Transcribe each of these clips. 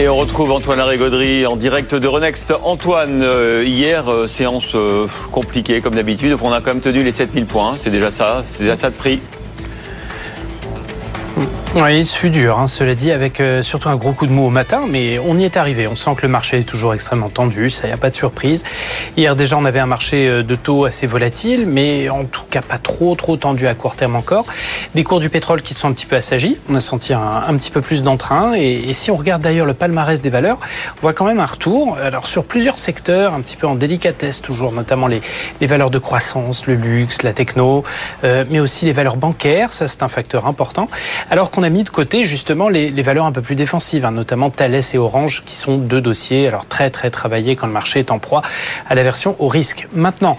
Et on retrouve Antoine Larigauderie en direct de Renext. Antoine, euh, hier, euh, séance euh, compliquée comme d'habitude. On a quand même tenu les 7000 points. C'est déjà ça. C'est déjà ça de prix. Oui, ce fut dur, hein, cela dit, avec euh, surtout un gros coup de mou au matin, mais on y est arrivé. On sent que le marché est toujours extrêmement tendu, ça n'y a pas de surprise. Hier déjà, on avait un marché euh, de taux assez volatile, mais en tout cas pas trop trop tendu à court terme encore. Des cours du pétrole qui sont un petit peu assagis, on a senti un, petit peu plus d'entrain, et, et, si on regarde d'ailleurs le palmarès des valeurs, on voit quand même un retour. Alors sur plusieurs secteurs, un petit peu en délicatesse toujours, notamment les, les valeurs de croissance, le luxe, la techno, euh, mais aussi les valeurs bancaires, ça c'est un facteur important. Alors qu'on a mis de côté justement les, valeurs un peu plus défensives, hein, notamment Thales et Orange, qui sont deux dossiers alors très très travaillés quand le marché est en proie à la version au risque. Maintenant,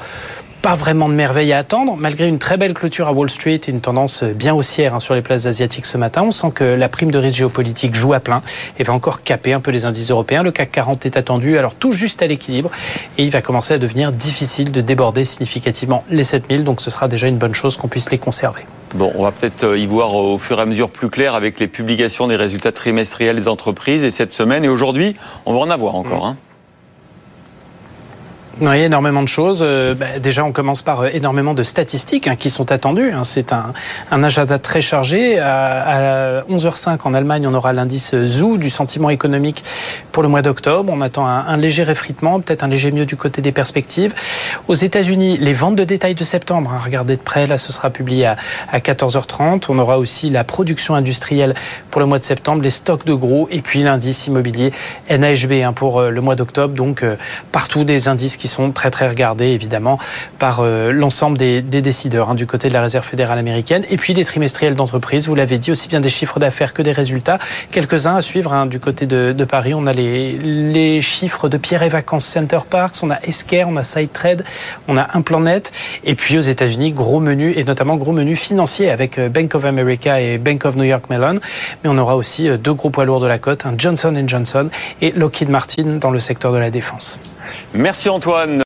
pas vraiment de merveille à attendre, malgré une très belle clôture à Wall Street et une tendance bien haussière hein, sur les places asiatiques ce matin. On sent que la prime de risque géopolitique joue à plein et va encore caper un peu les indices européens. Le CAC 40 est attendu, alors tout juste à l'équilibre, et il va commencer à devenir difficile de déborder significativement les 7000, donc ce sera déjà une bonne chose qu'on puisse les conserver. Bon, on va peut-être y voir au fur et à mesure plus clair avec les publications des résultats trimestriels des entreprises et cette semaine. Et aujourd'hui, on va en avoir encore. Mmh. Hein. Oui, énormément de choses. Euh, bah, déjà, on commence par euh, énormément de statistiques hein, qui sont attendues. Hein. C'est un, un, agenda très chargé. À, à 11h05 en Allemagne, on aura l'indice ZOO du sentiment économique pour le mois d'octobre. On attend un, un léger effritement, peut-être un léger mieux du côté des perspectives. Aux États-Unis, les ventes de détail de septembre, hein, regardez de près, là, ce sera publié à, à 14h30. On aura aussi la production industrielle pour le mois de septembre, les stocks de gros, et puis l'indice immobilier NAHB hein, pour euh, le mois d'octobre. Donc, euh, partout des indices qui sont très très regardés évidemment par euh, l'ensemble des, décideurs hein, du côté de la Réserve fédérale américaine et puis des trimestriels d'entreprise, vous l'avez dit, aussi bien des chiffres d'affaires que des résultats. Quelques-uns à suivre hein, du côté de, Paris. On a les, chiffres de Pierre et Vacances Center Parks, on a Esker, on a SideTrade, on a Implanet et puis aux États-Unis, gros menu et notamment gros menu financier avec euh, Bank of America et Bank of New York Mellon. Mais on aura aussi euh, deux gros poids lourds de la côte, un Johnson Johnson et Lockheed Martin dans le secteur de la défense. Merci Antoine.